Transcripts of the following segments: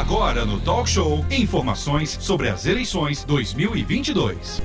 Agora no Talk Show, informações sobre as eleições 2022.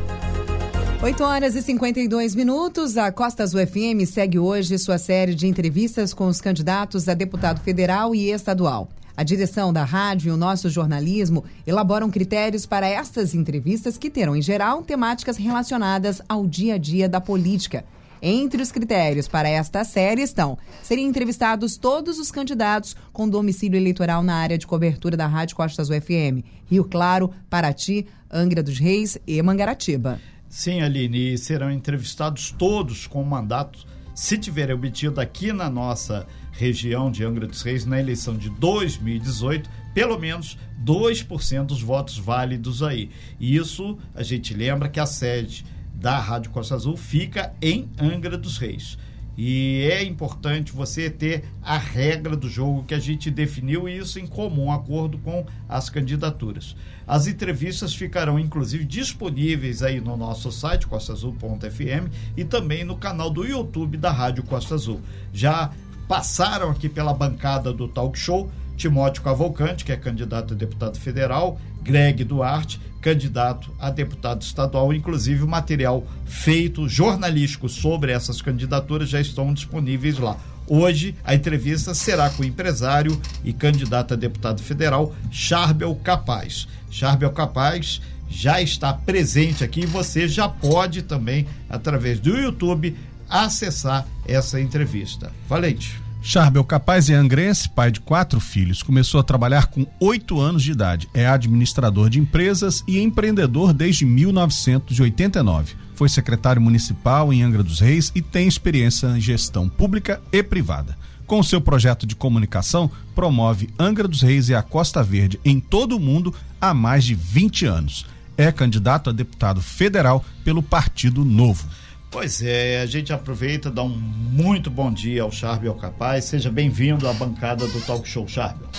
8 horas e 52 minutos. A Costa Azul FM segue hoje sua série de entrevistas com os candidatos a deputado federal e estadual. A direção da rádio e o nosso jornalismo elaboram critérios para estas entrevistas que terão, em geral, temáticas relacionadas ao dia a dia da política. Entre os critérios para esta série estão serem entrevistados todos os candidatos com domicílio eleitoral na área de cobertura da Rádio Costa Azul FM, Rio Claro, Paraty, Angra dos Reis e Mangaratiba. Sim, Aline, e serão entrevistados todos com mandato, se tiverem obtido aqui na nossa região de Angra dos Reis, na eleição de 2018, pelo menos 2% dos votos válidos aí. E isso, a gente lembra que a sede da Rádio Costa Azul fica em Angra dos Reis. E é importante você ter a regra do jogo que a gente definiu e isso em comum acordo com as candidaturas. As entrevistas ficarão inclusive disponíveis aí no nosso site costaazul.fm e também no canal do YouTube da Rádio Costa Azul. Já passaram aqui pela bancada do Talk Show Timóteo Cavalcante, que é candidato a deputado federal, Greg Duarte, candidato a deputado estadual. Inclusive, o material feito jornalístico sobre essas candidaturas já estão disponíveis lá. Hoje, a entrevista será com o empresário e candidato a deputado federal, Charbel Capaz. Charbel Capaz já está presente aqui e você já pode também, através do YouTube, acessar essa entrevista. Valente. Charbel Capaz é angrense, pai de quatro filhos. Começou a trabalhar com oito anos de idade. É administrador de empresas e empreendedor desde 1989. Foi secretário municipal em Angra dos Reis e tem experiência em gestão pública e privada. Com seu projeto de comunicação, promove Angra dos Reis e a Costa Verde em todo o mundo há mais de 20 anos. É candidato a deputado federal pelo Partido Novo. Pois é, a gente aproveita, dá um muito bom dia ao Charbel Capaz. Seja bem-vindo à bancada do Talk Show Charbel.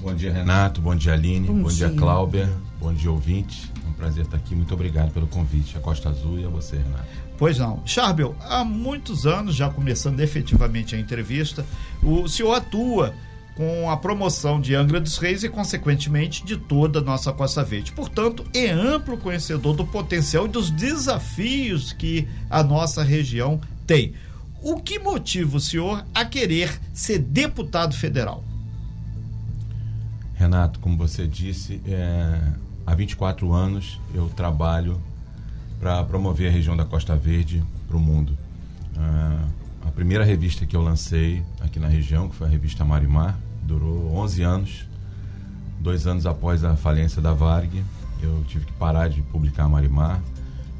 Bom dia, Renato. Bom dia, Aline. Bom, bom dia, dia, Cláudia. Bom dia, ouvinte. É um prazer estar aqui. Muito obrigado pelo convite. A Costa Azul e a você, Renato. Pois não. Charbel, há muitos anos, já começando efetivamente a entrevista, o senhor atua com a promoção de Angra dos Reis e, consequentemente, de toda a nossa Costa Verde. Portanto, é amplo conhecedor do potencial e dos desafios que a nossa região tem. O que motiva o senhor a querer ser deputado federal? Renato, como você disse, é, há 24 anos eu trabalho para promover a região da Costa Verde para o mundo. Ah, a primeira revista que eu lancei aqui na região, que foi a revista Marimar, durou 11 anos. Dois anos após a falência da Varg, eu tive que parar de publicar Marimar.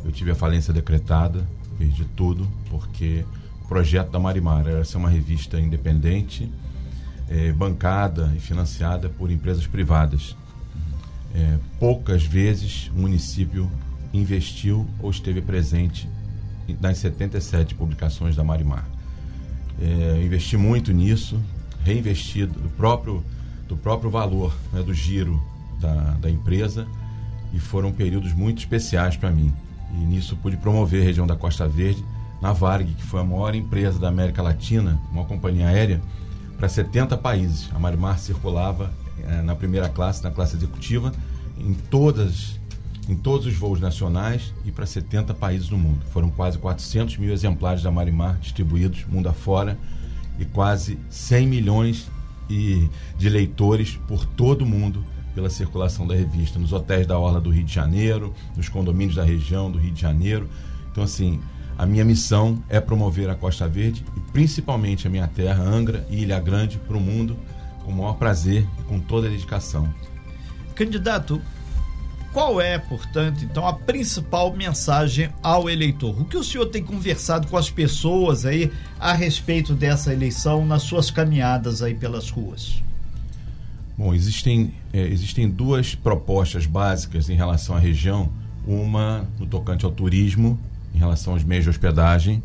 Eu tive a falência decretada, perdi tudo, porque o projeto da Marimar era ser uma revista independente, é, bancada e financiada por empresas privadas. É, poucas vezes o município investiu ou esteve presente nas 77 publicações da Marimar. É, investi muito nisso, reinvestido do próprio, do próprio valor né, do giro da, da empresa e foram períodos muito especiais para mim. E nisso pude promover a região da Costa Verde na Varg, que foi a maior empresa da América Latina, uma companhia aérea, para 70 países. A Marimar circulava é, na primeira classe, na classe executiva, em todas em todos os voos nacionais e para 70 países no mundo. Foram quase 400 mil exemplares da Marimar distribuídos mundo afora e quase 100 milhões de leitores por todo o mundo pela circulação da revista, nos hotéis da Orla do Rio de Janeiro, nos condomínios da região do Rio de Janeiro. Então, assim, a minha missão é promover a Costa Verde e principalmente a minha terra, Angra e Ilha Grande, para o mundo com o maior prazer e com toda a dedicação. Candidato, qual é, portanto, então, a principal mensagem ao eleitor? O que o senhor tem conversado com as pessoas aí a respeito dessa eleição nas suas caminhadas aí pelas ruas? Bom, existem, é, existem duas propostas básicas em relação à região. Uma no tocante ao turismo, em relação aos meios de hospedagem.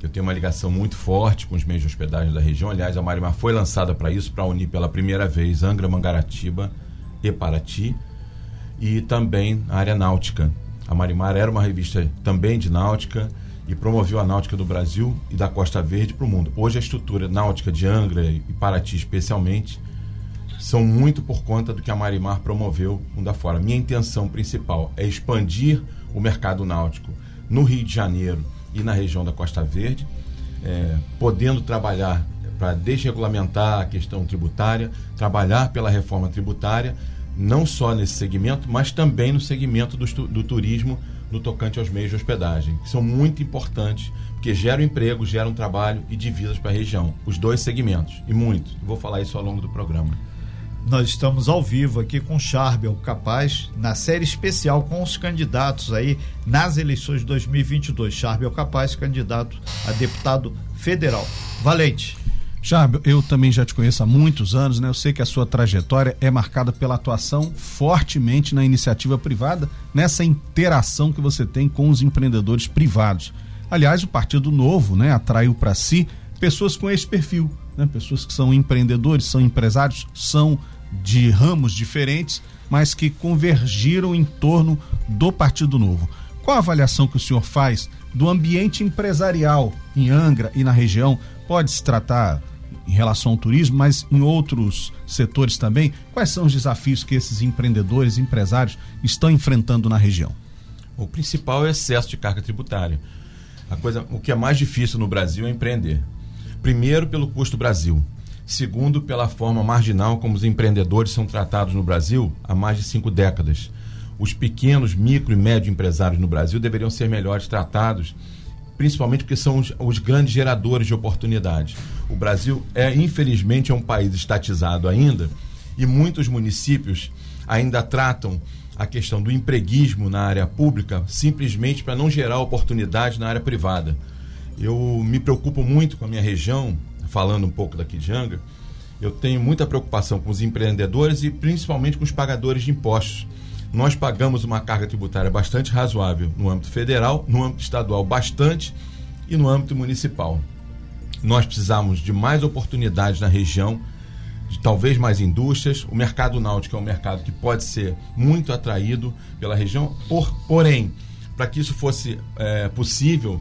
Eu tenho uma ligação muito forte com os meios de hospedagem da região. Aliás, a Marimar foi lançada para isso, para unir pela primeira vez Angra, Mangaratiba e Paraty e também a área náutica. A Marimar era uma revista também de náutica e promoveu a náutica do Brasil e da Costa Verde para o mundo. Hoje a estrutura náutica de Angra e Paraty especialmente são muito por conta do que a Marimar promoveu mundo afora. Minha intenção principal é expandir o mercado náutico no Rio de Janeiro e na região da Costa Verde, é, podendo trabalhar para desregulamentar a questão tributária, trabalhar pela reforma tributária, não só nesse segmento, mas também no segmento do, do turismo no tocante aos meios de hospedagem, que são muito importantes, porque geram emprego, geram trabalho e divisas para a região. Os dois segmentos, e muito. Vou falar isso ao longo do programa. Nós estamos ao vivo aqui com Charbel Capaz, na série especial com os candidatos aí nas eleições de 2022. Charbel Capaz, candidato a deputado federal. Valente. Charbel, eu também já te conheço há muitos anos, né? Eu sei que a sua trajetória é marcada pela atuação fortemente na iniciativa privada, nessa interação que você tem com os empreendedores privados. Aliás, o Partido Novo, né, atraiu para si pessoas com esse perfil, né? Pessoas que são empreendedores, são empresários, são de ramos diferentes, mas que convergiram em torno do Partido Novo. Qual a avaliação que o senhor faz do ambiente empresarial em Angra e na região? Pode se tratar em relação ao turismo, mas em outros setores também. Quais são os desafios que esses empreendedores, empresários estão enfrentando na região? O principal é o excesso de carga tributária. A coisa, o que é mais difícil no Brasil é empreender. Primeiro, pelo custo Brasil. Segundo, pela forma marginal como os empreendedores são tratados no Brasil há mais de cinco décadas. Os pequenos, micro e médio empresários no Brasil deveriam ser melhores tratados, principalmente porque são os, os grandes geradores de oportunidades. O Brasil é, infelizmente, é um país estatizado ainda e muitos municípios ainda tratam a questão do empreguismo na área pública simplesmente para não gerar oportunidade na área privada. Eu me preocupo muito com a minha região, falando um pouco daqui de Angra, eu tenho muita preocupação com os empreendedores e principalmente com os pagadores de impostos. Nós pagamos uma carga tributária bastante razoável no âmbito federal, no âmbito estadual bastante e no âmbito municipal. Nós precisamos de mais oportunidades na região, de talvez mais indústrias. O mercado náutico é um mercado que pode ser muito atraído pela região, por, porém, para que isso fosse é, possível,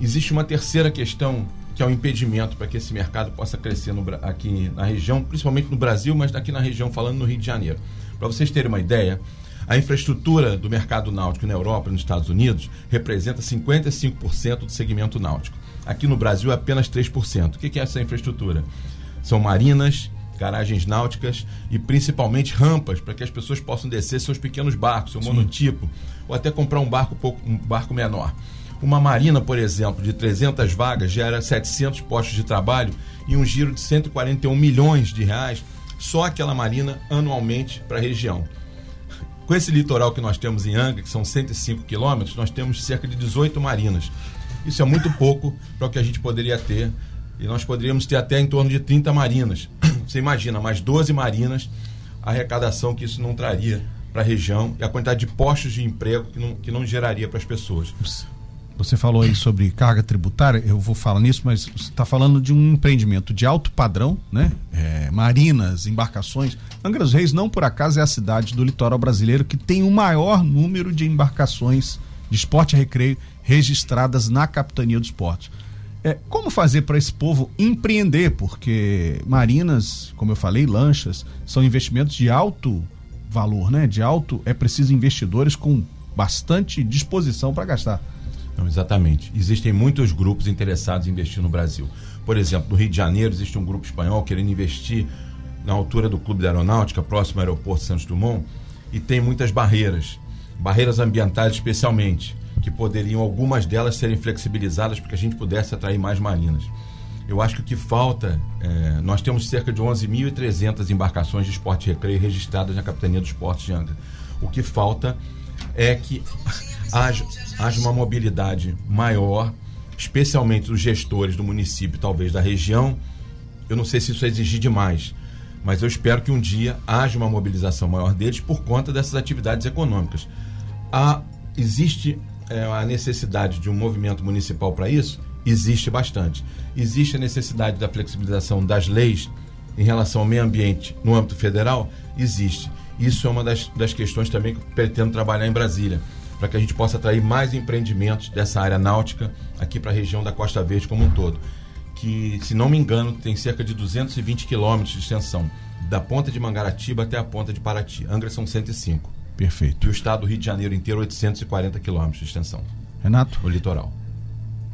existe uma terceira questão que é o um impedimento para que esse mercado possa crescer no, aqui na região, principalmente no Brasil, mas aqui na região, falando no Rio de Janeiro. Para vocês terem uma ideia, a infraestrutura do mercado náutico na Europa e nos Estados Unidos representa 55% do segmento náutico. Aqui no Brasil é apenas 3%. O que é essa infraestrutura? São marinas, garagens náuticas e principalmente rampas para que as pessoas possam descer seus pequenos barcos, seu Sim. monotipo, ou até comprar um barco, um barco menor. Uma marina, por exemplo, de 300 vagas gera 700 postos de trabalho e um giro de 141 milhões de reais só aquela marina anualmente para a região. Com esse litoral que nós temos em Angra, que são 105 quilômetros, nós temos cerca de 18 marinas. Isso é muito pouco para o que a gente poderia ter. E nós poderíamos ter até em torno de 30 marinas. Você imagina, mais 12 marinas, a arrecadação que isso não traria para a região e a quantidade de postos de emprego que não, que não geraria para as pessoas. Você falou aí sobre carga tributária, eu vou falar nisso, mas você está falando de um empreendimento de alto padrão, né? É, marinas, embarcações. Angra dos Reis, não por acaso, é a cidade do litoral brasileiro que tem o maior número de embarcações de esporte e recreio registradas na Capitania dos Portos. É, como fazer para esse povo empreender? Porque marinas, como eu falei, lanchas, são investimentos de alto valor, né? De alto, é preciso investidores com bastante disposição para gastar. Não, exatamente. Existem muitos grupos interessados em investir no Brasil. Por exemplo, no Rio de Janeiro existe um grupo espanhol querendo investir na altura do Clube da Aeronáutica, próximo ao aeroporto Santos Dumont, e tem muitas barreiras, barreiras ambientais especialmente, que poderiam algumas delas serem flexibilizadas para que a gente pudesse atrair mais marinas. Eu acho que o que falta, é, nós temos cerca de 11.300 embarcações de esporte e recreio registradas na Capitania dos Portos de Angra. O que falta é que haja, haja uma mobilidade maior, especialmente dos gestores do município, talvez da região. Eu não sei se isso é exigir demais, mas eu espero que um dia haja uma mobilização maior deles por conta dessas atividades econômicas. Há, existe é, a necessidade de um movimento municipal para isso? Existe bastante. Existe a necessidade da flexibilização das leis em relação ao meio ambiente no âmbito federal? Existe. Isso é uma das, das questões também que pretendo trabalhar em Brasília para que a gente possa atrair mais empreendimentos dessa área náutica aqui para a região da Costa Verde como um todo. Que, se não me engano, tem cerca de 220 quilômetros de extensão. da ponta de Mangaratiba até a ponta de Paraty. Angra são 105. Perfeito. E o estado do Rio de Janeiro inteiro, 840 quilômetros de extensão. Renato? O litoral.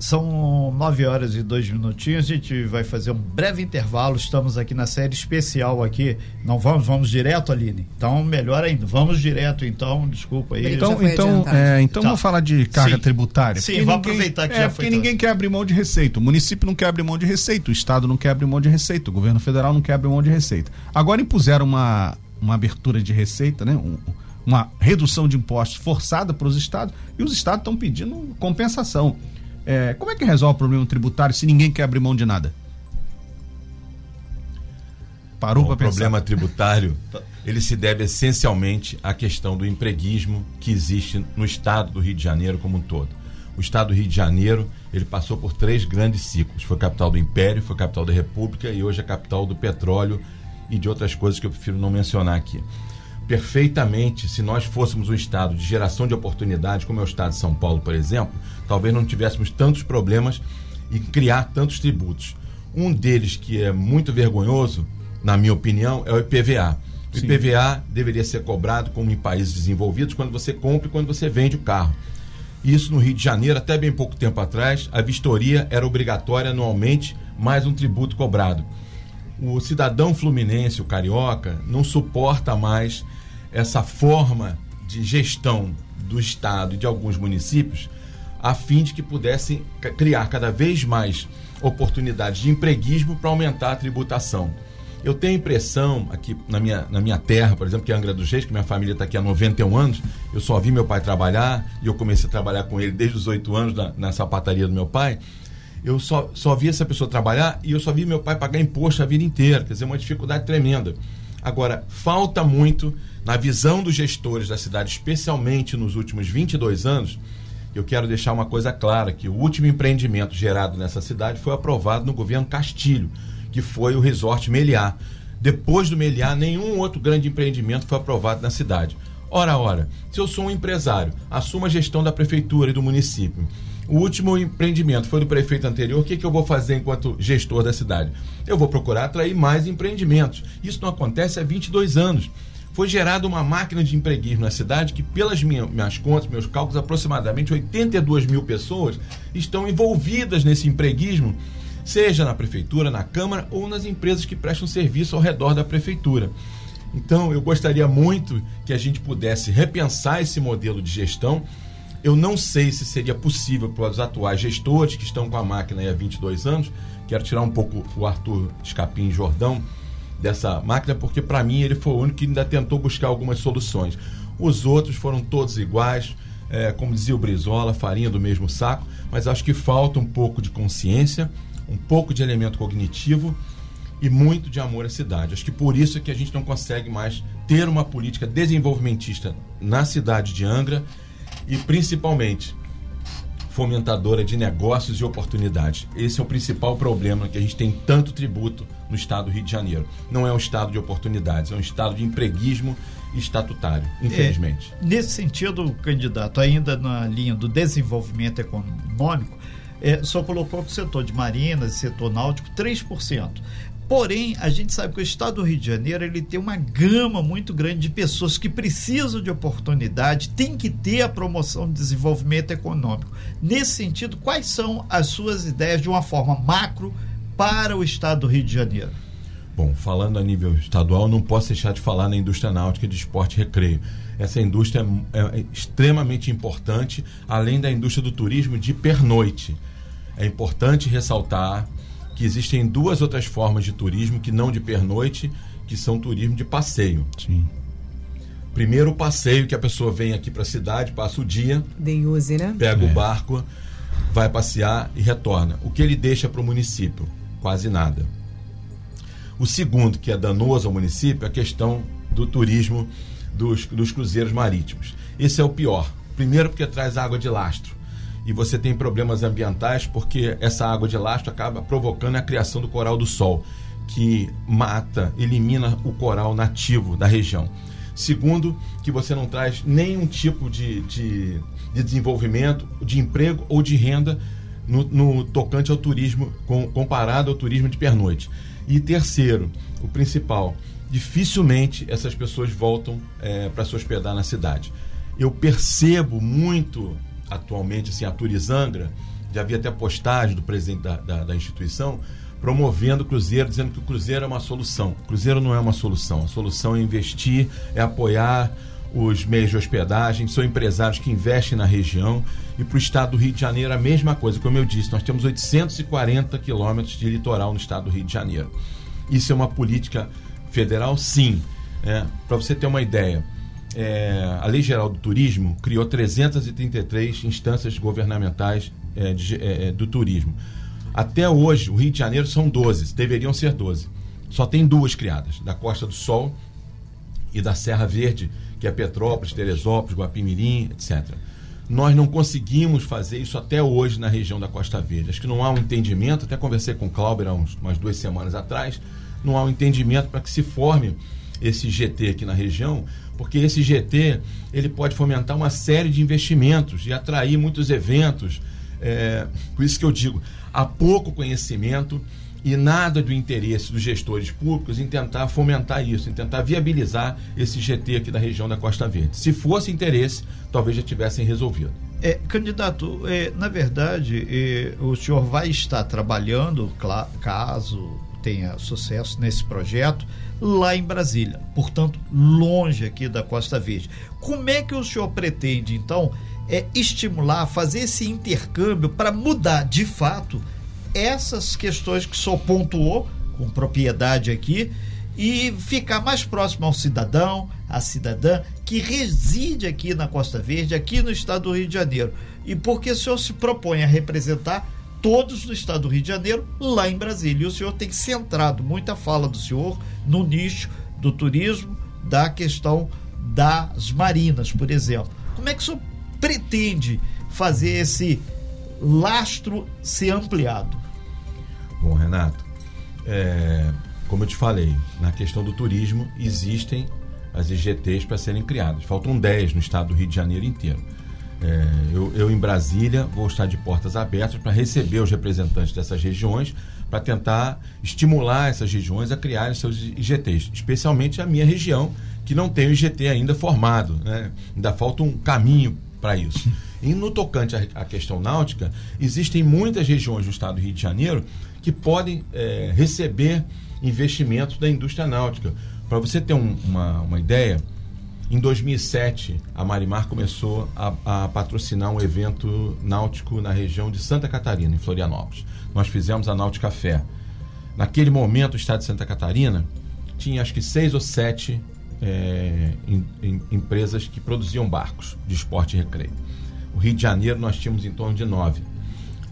São nove horas e dois minutinhos. A gente vai fazer um breve intervalo. Estamos aqui na série especial aqui. Não vamos, vamos direto, Aline. Então, melhor ainda. Vamos direto, então. Desculpa aí. Então, então, é, então Tá. vamos falar de carga Sim. tributária. Sim, Porque vamos ninguém- aproveitar que é, já porque foi ninguém quer abrir mão de receita. O município não quer abrir mão de receita, o estado não quer abrir mão de receita, o governo federal não quer abrir mão de receita. Agora impuseram uma, uma abertura de receita, né? Um- uma redução de impostos forçada para os estados e os estados estão pedindo compensação. É, como é que resolve o problema tributário se ninguém quer abrir mão de nada? Parou para o pensar. problema tributário ele se deve essencialmente à questão do empreguismo que existe no estado do Rio de Janeiro como um todo. O estado do Rio de Janeiro ele passou por três grandes ciclos. Foi capital do Império, foi capital da República e hoje é capital do petróleo e de outras coisas que eu prefiro não mencionar aqui. Perfeitamente, se nós fôssemos um estado de geração de oportunidades, como é o estado de São Paulo, por exemplo, talvez não tivéssemos tantos problemas e criar tantos tributos. Um deles que é muito vergonhoso, na minha opinião, é o IPVA. O Sim. IPVA deveria ser cobrado como em países desenvolvidos quando você compra e quando você vende o carro. Isso no Rio de Janeiro, até bem pouco tempo atrás, a vistoria era obrigatória anualmente, mais um tributo cobrado. O cidadão fluminense, o carioca, não suporta mais essa forma de gestão do Estado e de alguns municípios, a fim de que pudessem criar cada vez mais oportunidades de empreguismo para aumentar a tributação. Eu tenho impressão, aqui na minha, na minha terra, por exemplo, que é Angra dos Reis, que minha família está aqui há 91 anos, eu só vi meu pai trabalhar e eu comecei a trabalhar com ele desde os 8 anos na, na sapataria do meu pai. Eu só, só vi essa pessoa trabalhar e eu só vi meu pai pagar imposto a vida inteira, quer dizer, uma dificuldade tremenda. Agora, falta muito na visão dos gestores da cidade, especialmente nos últimos 22 anos. Eu quero deixar uma coisa clara, que o último empreendimento gerado nessa cidade foi aprovado no governo Castilho, que foi o Resort Meliá. Depois do Meliá, nenhum outro grande empreendimento foi aprovado na cidade. Ora, ora, se eu sou um empresário, assumo a gestão da prefeitura e do município. O último empreendimento foi do prefeito anterior. O que, que eu vou fazer enquanto gestor da cidade? Eu vou procurar atrair mais empreendimentos. Isso não acontece há 22 anos. Foi gerada uma máquina de empreguismo na cidade que, pelas minha- minhas contas, meus cálculos, aproximadamente 82 mil pessoas estão envolvidas nesse empreguismo, seja na prefeitura, na Câmara ou nas empresas que prestam serviço ao redor da prefeitura. Então, eu gostaria muito que a gente pudesse repensar esse modelo de gestão. Eu não sei se seria possível para os atuais gestores que estão com a máquina há 22 anos. Quero tirar um pouco o Arthur Escapim Jordão dessa máquina, porque para mim ele foi o único que ainda tentou buscar algumas soluções. Os outros foram todos iguais, é, como dizia o Brizola, farinha do mesmo saco, mas acho que falta um pouco de consciência, um pouco de elemento cognitivo e muito de amor à cidade. Acho que por isso é que a gente não consegue mais ter uma política desenvolvimentista na cidade de Angra e principalmente fomentadora de negócios e oportunidades. Esse é o principal problema que a gente tem tanto tributo no estado do Rio de Janeiro. Não é um estado de oportunidades, é um estado de empreguismo estatutário, infelizmente. É, nesse sentido, candidato, ainda na linha do desenvolvimento econômico, é, só colocou para o setor de marinas e setor náutico 3%. Porém, a gente sabe que o estado do Rio de Janeiro ele tem uma gama muito grande de pessoas que precisam de oportunidade, tem que ter a promoção de desenvolvimento econômico. Nesse sentido, quais são as suas ideias de uma forma macro para o estado do Rio de Janeiro? Bom, falando a nível estadual, não posso deixar de falar na indústria náutica de esporte e recreio. Essa indústria é, é extremamente importante, além da indústria do turismo de pernoite. É importante ressaltar que existem duas outras formas de turismo que não de pernoite, que são turismo de passeio. Sim. Primeiro o passeio que a pessoa vem aqui para a cidade, passa o dia, use, né? pega É. o barco, vai passear e retorna. O que ele deixa para o município? Quase nada. O segundo, que é danoso ao município, é a questão do turismo dos, dos cruzeiros marítimos. Esse é o pior. Primeiro, porque traz água de lastro. E você tem problemas ambientais porque essa água de lastro acaba provocando a criação do coral do sol, que mata, elimina o coral nativo da região. Segundo, que você não traz nenhum tipo de, de, de desenvolvimento, de emprego ou de renda no, no tocante ao turismo, com, comparado ao turismo de pernoite. E terceiro, o principal, dificilmente essas pessoas voltam é, para se hospedar na cidade. Eu percebo muito atualmente assim, a Turizangra, já havia até postagem do presidente da, da, da instituição, promovendo o Cruzeiro, dizendo que o Cruzeiro é uma solução. O Cruzeiro não é uma solução. A solução é investir, é apoiar os meios de hospedagem, são empresários que investem na região. E para o estado do Rio de Janeiro, a mesma coisa. Como eu disse, nós temos 840 quilômetros de litoral no estado do Rio de Janeiro. Isso é uma política federal? Sim. É, para você ter uma ideia, é, a Lei Geral do Turismo criou 333 instâncias governamentais é, de, é, é, do turismo. Até hoje, o Rio de Janeiro são 12, deveriam ser 12. Só tem duas criadas, da Costa do Sol e da Serra Verde, que é Petrópolis, Teresópolis, Guapimirim, etc. Nós não conseguimos fazer isso até hoje na região da Costa Verde. Acho que não há um entendimento, até conversei com o Clauber há uns, umas duas semanas atrás, não há um entendimento para que se forme esse GT aqui na região, porque esse GT ele pode fomentar uma série de investimentos e atrair muitos eventos. É, por isso que eu digo, há pouco conhecimento e nada do interesse dos gestores públicos em tentar fomentar isso, em tentar viabilizar esse GT aqui da região da Costa Verde. Se fosse interesse, talvez já tivessem resolvido. É, candidato, é, na verdade, é, o senhor vai estar trabalhando, caso tenha sucesso nesse projeto, lá em Brasília, portanto, longe aqui da Costa Verde. Como é que o senhor pretende, então, é, estimular, fazer esse intercâmbio para mudar de fato essas questões que o senhor pontuou com propriedade aqui e ficar mais próximo ao cidadão, à cidadã que reside aqui na Costa Verde, aqui no estado do Rio de Janeiro. E porque o senhor se propõe a representar todos do estado do Rio de Janeiro lá em Brasília. E o senhor tem centrado muita fala do senhor no nicho do turismo, da questão das marinas, por exemplo. Como é que o senhor pretende fazer esse lastro ser ampliado? Bom, Renato, é, como eu te falei, na questão do turismo existem as IGTs para serem criadas. Faltam 10 no estado do Rio de Janeiro inteiro. É, eu, eu, em Brasília, vou estar de portas abertas para receber os representantes dessas regiões, para tentar estimular essas regiões a criarem seus IGTs, especialmente a minha região, que não tem o IGT ainda formado. Né? Ainda falta um caminho para isso. E no tocante à, questão náutica, existem muitas regiões do estado do Rio de Janeiro que podem é, receber investimentos da indústria náutica. Para você ter um, uma, uma ideia, em 2007, a Marimar começou a, a, patrocinar um evento náutico na região de Santa Catarina, em Florianópolis. Nós fizemos a Náutica Fé. Naquele momento, o estado de Santa Catarina tinha acho que seis ou sete é, em, em, empresas que produziam barcos de esporte e recreio. O Rio de Janeiro nós tínhamos em torno de nove.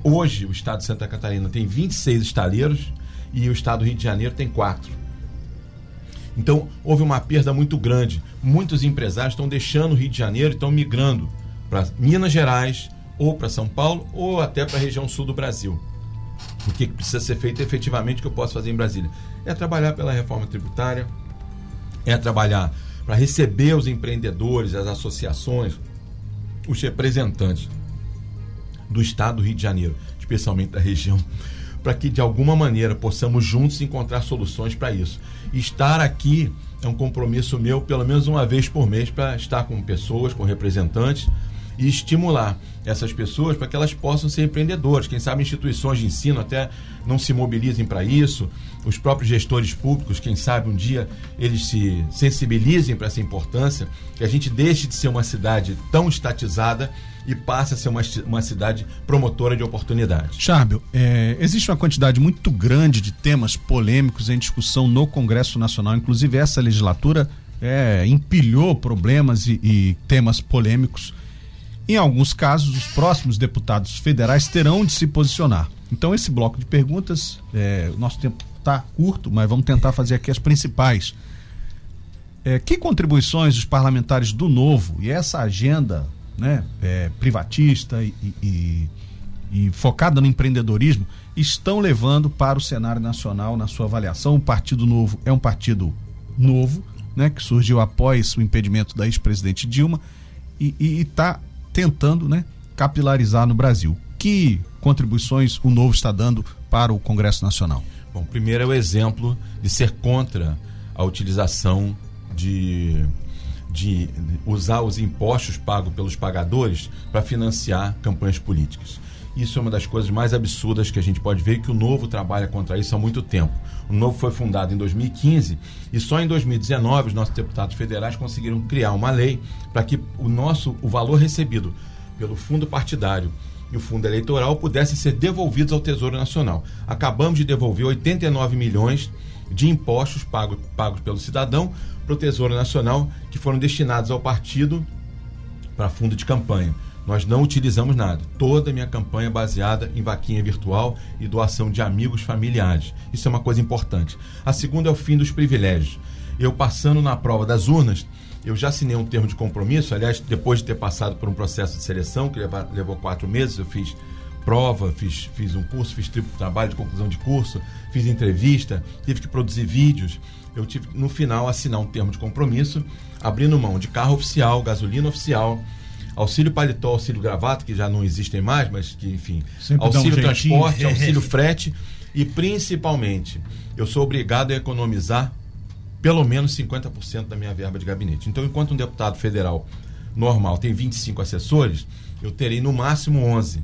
Hoje, o estado de Santa Catarina tem 26 estaleiros e o estado do Rio de Janeiro tem quatro. Então, houve uma perda muito grande. Muitos empresários estão deixando o Rio de Janeiro e estão migrando para Minas Gerais, ou para São Paulo, ou até para a região sul do Brasil. O que precisa ser feito efetivamente, que eu posso fazer em Brasília? É trabalhar pela reforma tributária, é trabalhar para receber os empreendedores, as associações, os representantes do estado do Rio de Janeiro, especialmente da região, para que de alguma maneira possamos juntos encontrar soluções para isso. Estar aqui é um compromisso meu, pelo menos uma vez por mês, para estar com pessoas, com representantes e estimular essas pessoas para que elas possam ser empreendedores. Quem sabe instituições de ensino até não se mobilizem para isso, os próprios gestores públicos, quem sabe um dia eles se sensibilizem para essa importância, que a gente deixe de ser uma cidade tão estatizada e passe a ser uma, uma cidade promotora de oportunidades. Chárbio, é, existe uma quantidade muito grande de temas polêmicos em discussão no Congresso Nacional, inclusive essa legislatura é, empilhou problemas e, e temas polêmicos. Em alguns casos, os próximos deputados federais terão de se posicionar. Então, esse bloco de perguntas, é, o nosso tempo está curto, mas vamos tentar fazer aqui as principais. É, que contribuições os parlamentares do Novo e essa agenda né, é, privatista e, e, e, focada no empreendedorismo estão levando para o cenário nacional na sua avaliação? O Partido Novo é um partido novo, né, que surgiu após o impedimento da ex-presidente Dilma e está tentando né, capilarizar no Brasil. Que contribuições o Novo está dando para o Congresso Nacional? Bom, primeiro é o exemplo de ser contra a utilização de, de usar os impostos pagos pelos pagadores para financiar campanhas políticas. Isso é uma das coisas mais absurdas que a gente pode ver que o Novo trabalha contra isso há muito tempo. O Novo foi fundado em 2015 e só em 2019 os nossos deputados federais conseguiram criar uma lei para que o nosso o valor recebido pelo fundo partidário e o fundo eleitoral pudessem ser devolvidos ao Tesouro Nacional. Acabamos de devolver 89 milhões de impostos pagos, pagos pelo cidadão para o Tesouro Nacional que foram destinados ao partido para fundo de campanha. Nós não utilizamos nada. Toda a minha campanha é baseada em vaquinha virtual e doação de amigos familiares. Isso é uma coisa importante. A segunda é o fim dos privilégios. Eu passando na prova das urnas, eu já assinei um termo de compromisso, aliás, depois de ter passado por um processo de seleção que levou quatro meses, eu fiz prova, fiz, fiz um curso, fiz triplo trabalho de conclusão de curso, fiz entrevista, tive que produzir vídeos. Eu tive, no final, assinar um termo de compromisso, abrindo mão de carro oficial, gasolina oficial, auxílio paletó, auxílio gravata, que já não existem mais, mas que, enfim, Sempre auxílio um transporte, auxílio frete. E, principalmente, eu sou obrigado a economizar pelo menos 50% da minha verba de gabinete. Então, enquanto um deputado federal normal tem 25 assessores, eu terei no máximo 11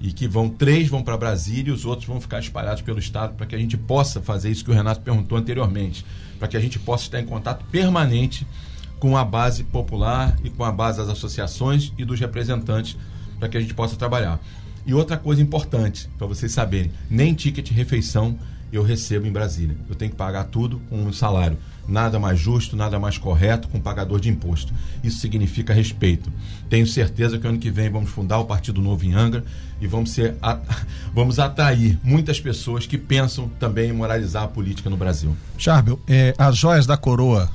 e que vão três vão para Brasília e os outros vão ficar espalhados pelo estado para que a gente possa fazer isso que o Renato perguntou anteriormente, para que a gente possa estar em contato permanente com a base popular e com a base das associações e dos representantes para que a gente possa trabalhar. E outra coisa importante para vocês saberem, nem ticket refeição eu recebo em Brasília. Eu tenho que pagar tudo com um salário. Nada mais justo, nada mais correto com um pagador de imposto. Isso significa respeito. Tenho certeza que ano que vem vamos fundar o Partido Novo em Angra e vamos, ser, vamos atrair muitas pessoas que pensam também em moralizar a política no Brasil. Charbel, é, as joias da coroa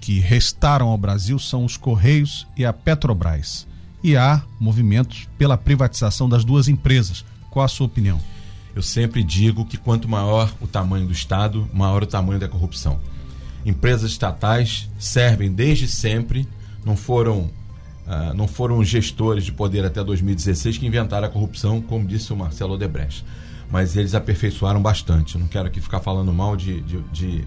que restaram ao Brasil são os Correios e a Petrobras. E há movimentos pela privatização das duas empresas. Qual a sua opinião? Eu sempre digo que quanto maior o tamanho do Estado, maior o tamanho da corrupção. Empresas estatais servem desde sempre, não foram, uh, não foram gestores de poder até 2016 que inventaram a corrupção, como disse o Marcelo Odebrecht. Mas eles aperfeiçoaram bastante. Eu não quero aqui ficar falando mal de, de, de,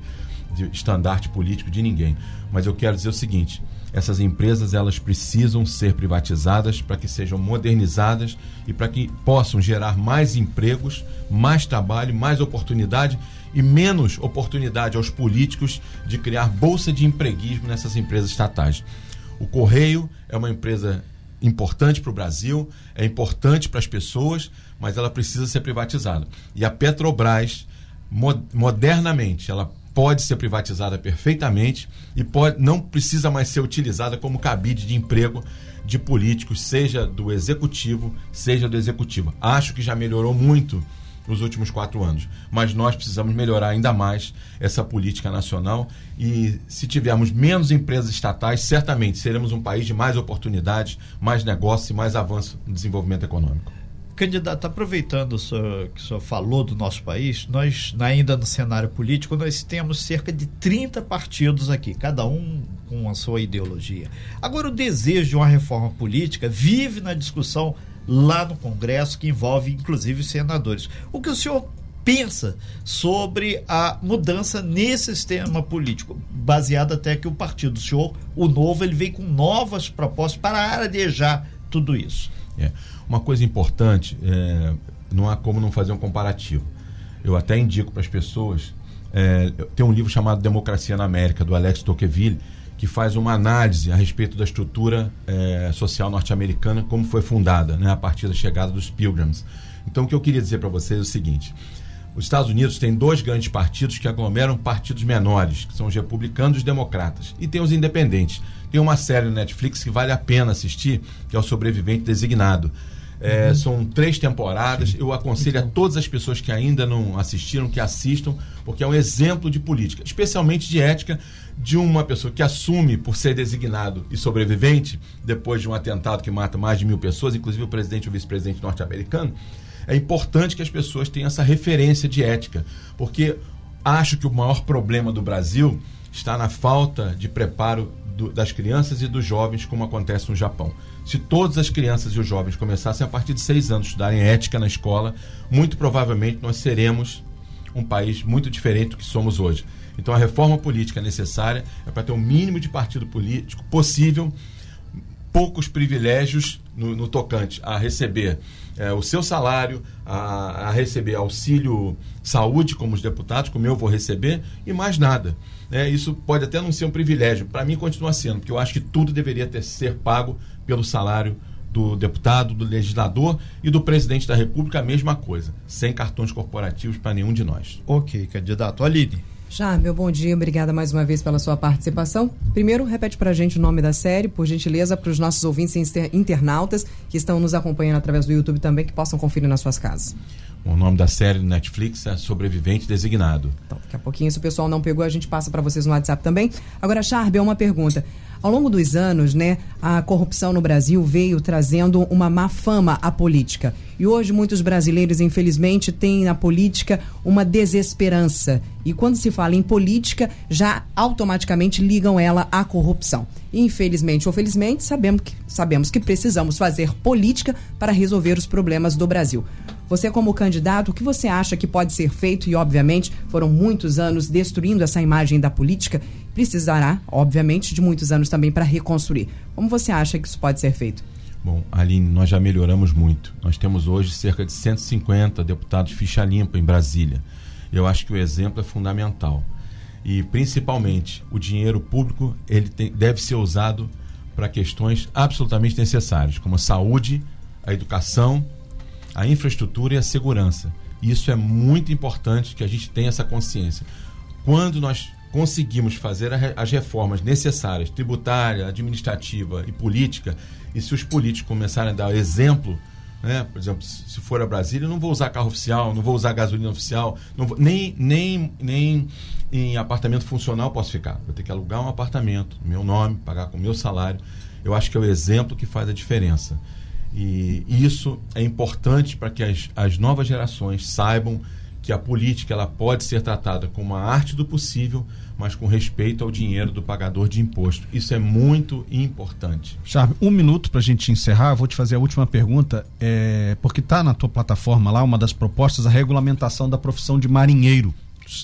de estandarte político de ninguém. Mas eu quero dizer o seguinte: essas empresas elas precisam ser privatizadas para que sejam modernizadas e para que possam gerar mais empregos, mais trabalho, mais oportunidade e menos oportunidade aos políticos de criar bolsa de empreguismo nessas empresas estatais. O Correio é uma empresa importante para o Brasil, é importante para as pessoas, mas ela precisa ser privatizada. E a Petrobras, modernamente, ela pode ser privatizada perfeitamente e pode, não precisa mais ser utilizada como cabide de emprego de políticos, seja do executivo, seja do executivo. Acho que já melhorou muito nos últimos quatro anos, mas nós precisamos melhorar ainda mais essa política nacional e se tivermos menos empresas estatais, certamente seremos um país de mais oportunidades, mais negócios e mais avanço no desenvolvimento econômico. Candidato, aproveitando o senhor, que o senhor falou do nosso país, nós, ainda no cenário político, nós temos cerca de 30 partidos aqui, cada um com a sua ideologia. Agora, o desejo de uma reforma política vive na discussão lá no Congresso, que envolve inclusive os senadores. O que o senhor pensa sobre a mudança nesse sistema político, baseado até que o partido do senhor, o novo, ele vem com novas propostas para arejar tudo isso? É. Uma coisa importante, é, não há como não fazer um comparativo. Eu até indico para as pessoas. É, tem um livro chamado Democracia na América, do Alex Tocqueville, que faz uma análise a respeito da estrutura é, social norte-americana, como foi fundada né, a partir da chegada dos Pilgrims. Então, o que eu queria dizer para vocês é o seguinte: os Estados Unidos têm dois grandes partidos que aglomeram partidos menores, que são os republicanos e os democratas, e tem os independentes. Tem uma série no Netflix que vale a pena assistir, que é o Sobrevivente Designado. É. São três temporadas. Eu aconselho a todas as pessoas que ainda não assistiram que assistam, porque é um exemplo de política, especialmente de ética, de uma pessoa que assume por ser designado e sobrevivente depois de um atentado que mata mais de mil pessoas, inclusive o presidente e o vice-presidente norte-americano. É importante que as pessoas tenham essa referência de ética, porque acho que o maior problema do Brasil está na falta de preparo do, das crianças e dos jovens, como acontece no Japão. Se todas as crianças e os jovens começassem a partir de seis anos a estudarem ética na escola, muito provavelmente nós seremos um país muito diferente do que somos hoje. Então a reforma política necessária é para ter o mínimo de partido político possível, poucos privilégios no, no tocante a receber é, o seu salário, a, a, receber auxílio saúde, como os deputados, como eu vou receber, e mais nada. É, isso pode até não ser um privilégio, para mim continua sendo, porque eu acho que tudo deveria ter, ser pago pelo salário do deputado, do legislador e do presidente da República, a mesma coisa, sem cartões corporativos para nenhum de nós. Ok, candidato. Aline. Já, meu bom dia, obrigada mais uma vez pela sua participação. Primeiro, repete para a gente o nome da série, por gentileza, para os nossos ouvintes internautas que estão nos acompanhando através do YouTube também, que possam conferir nas suas casas. O nome da série do Netflix é Sobrevivente Designado. Então, daqui a pouquinho, se o pessoal não pegou, a gente passa para vocês no WhatsApp também. Agora, Charbe, é uma pergunta. Ao longo dos anos, né, a corrupção no Brasil veio trazendo uma má fama à política. E hoje muitos brasileiros, infelizmente, têm na política uma desesperança. E quando se fala em política, já automaticamente ligam ela à corrupção. Infelizmente ou felizmente, sabemos que, sabemos que precisamos fazer política para resolver os problemas do Brasil. Você, como candidato, o que você acha que pode ser feito? E, obviamente, foram muitos anos destruindo essa imagem da política. Precisará, obviamente, de muitos anos também para reconstruir. Como você acha que isso pode ser feito? Bom, Aline, nós já melhoramos muito. Nós temos hoje cerca de 150 deputados ficha limpa em Brasília. Eu acho que o exemplo é fundamental. E, principalmente, o dinheiro público ele tem, deve ser usado para questões absolutamente necessárias, como a saúde, a educação a infraestrutura e a segurança. Isso é muito importante que a gente tenha essa consciência. Quando nós conseguimos fazer as reformas necessárias, tributária, administrativa e política, e se os políticos começarem a dar exemplo, né? por exemplo, se for a Brasília, eu não vou usar carro oficial, não vou usar gasolina oficial, vou, nem, nem, nem em apartamento funcional posso ficar. Vou ter que alugar um apartamento, meu nome, pagar com meu salário. Eu acho que é o exemplo que faz a diferença. E isso é importante para que as, as novas gerações saibam que a política ela pode ser tratada como uma arte do possível, mas com respeito ao dinheiro do pagador de imposto. Isso é muito importante. Charme, um minuto para a gente encerrar. Vou te fazer a última pergunta, é, porque está na tua plataforma lá uma das propostas a regulamentação da profissão de marinheiro,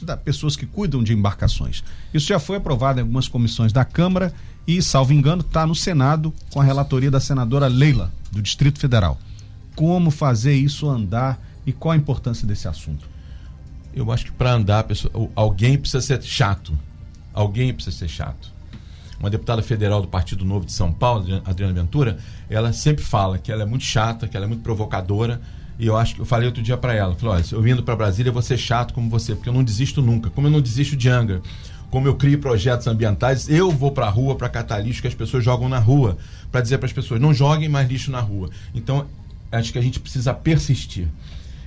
da pessoas que cuidam de embarcações. Isso já foi aprovado em algumas comissões da Câmara e, salvo engano, está no Senado com a relatoria da senadora Leila do Distrito Federal. Como fazer isso andar e qual a importância desse assunto? Eu acho que para andar, alguém precisa ser chato. Alguém precisa ser chato. Uma deputada federal do Partido Novo de São Paulo, Adriana Ventura, ela sempre fala que ela é muito chata, que ela é muito provocadora. E eu acho que eu falei outro dia para ela, falei, olha, eu vindo para Brasília eu vou ser chato como você, porque eu não desisto nunca. Como eu não desisto de Angra, como eu crio projetos ambientais, eu vou para a rua para catar lixo que as pessoas jogam na rua, para dizer para as pessoas não joguem mais lixo na rua. Então, acho que a gente precisa persistir.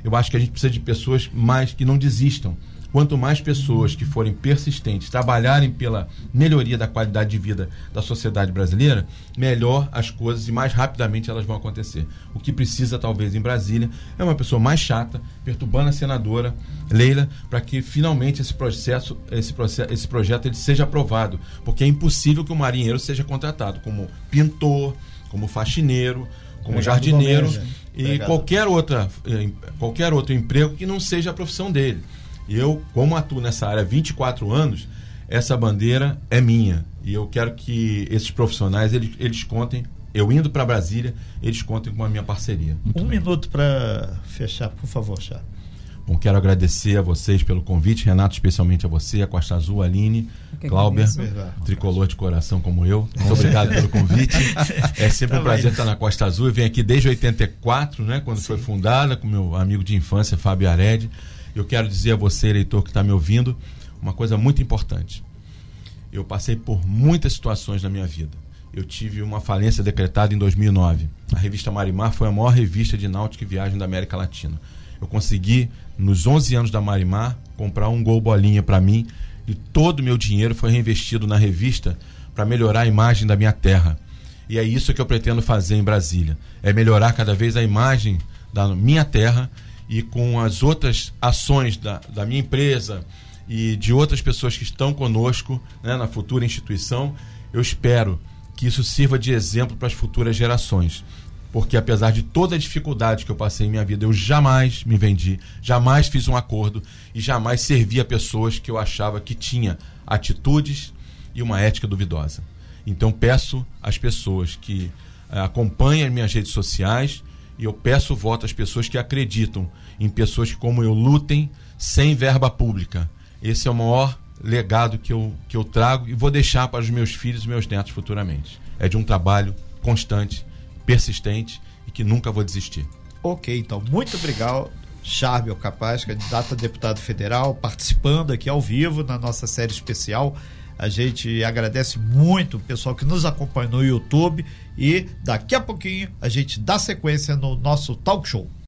Eu acho que a gente precisa de pessoas mais que não desistam Quanto mais pessoas que forem persistentes, trabalharem pela melhoria da qualidade de vida da sociedade brasileira, melhor as coisas e mais rapidamente elas vão acontecer. O que precisa, talvez, em Brasília, é uma pessoa mais chata, perturbando a senadora Leila, para que finalmente esse processo, esse, processo, esse projeto ele seja aprovado. Porque é impossível que o marinheiro seja contratado como pintor, como faxineiro, como jardineiro e qualquer, outra, eh, qualquer outro emprego que não seja a profissão dele. Eu, como atuo nessa área há 24 anos, essa bandeira é minha. E eu quero que esses profissionais eles, eles contem, eu indo para Brasília, eles contem com a minha parceria. Muito um bem. minuto para fechar, por favor, Chá. Bom, quero agradecer a vocês pelo convite, Renato, especialmente a você, a Costa Azul, a Aline, Cláudia, tricolor de coração como eu. Muito obrigado pelo convite. É sempre um prazer estar na Costa Azul. Eu venho aqui desde 84, né, quando Sim. foi fundada, com meu amigo de infância, Fábio Aredi. Eu quero dizer a você, eleitor que está me ouvindo, uma coisa muito importante. Eu passei por muitas situações na minha vida. Eu tive uma falência decretada em 2009. A revista Marimar foi a maior revista de náutica e viagem da América Latina. Eu consegui, nos 11 anos da Marimar, comprar um gol bolinha para mim e todo o meu dinheiro foi reinvestido na revista para melhorar a imagem da minha terra. E é isso que eu pretendo fazer em Brasília. É melhorar cada vez a imagem da minha terra e com as outras ações da, da minha empresa e de outras pessoas que estão conosco né, na futura instituição, eu espero que isso sirva de exemplo para as futuras gerações. porque apesar de toda a dificuldade que eu passei em minha vida, eu jamais me vendi, jamais fiz um acordo e jamais servi a pessoas que eu achava que tinha atitudes e uma ética duvidosa. Então peço às pessoas que uh, acompanhem minhas redes sociais e eu peço voto às pessoas que acreditam em pessoas que, como eu, lutem sem verba pública. Esse é o maior legado que eu, que eu trago e vou deixar para os meus filhos e meus netos futuramente. É de um trabalho constante, persistente e que nunca vou desistir. Ok, então, muito obrigado, Charbel Capaz, candidato a deputado federal, participando aqui ao vivo na nossa série especial. A gente agradece muito o pessoal que nos acompanha no YouTube e daqui a pouquinho a gente dá sequência no nosso talk show.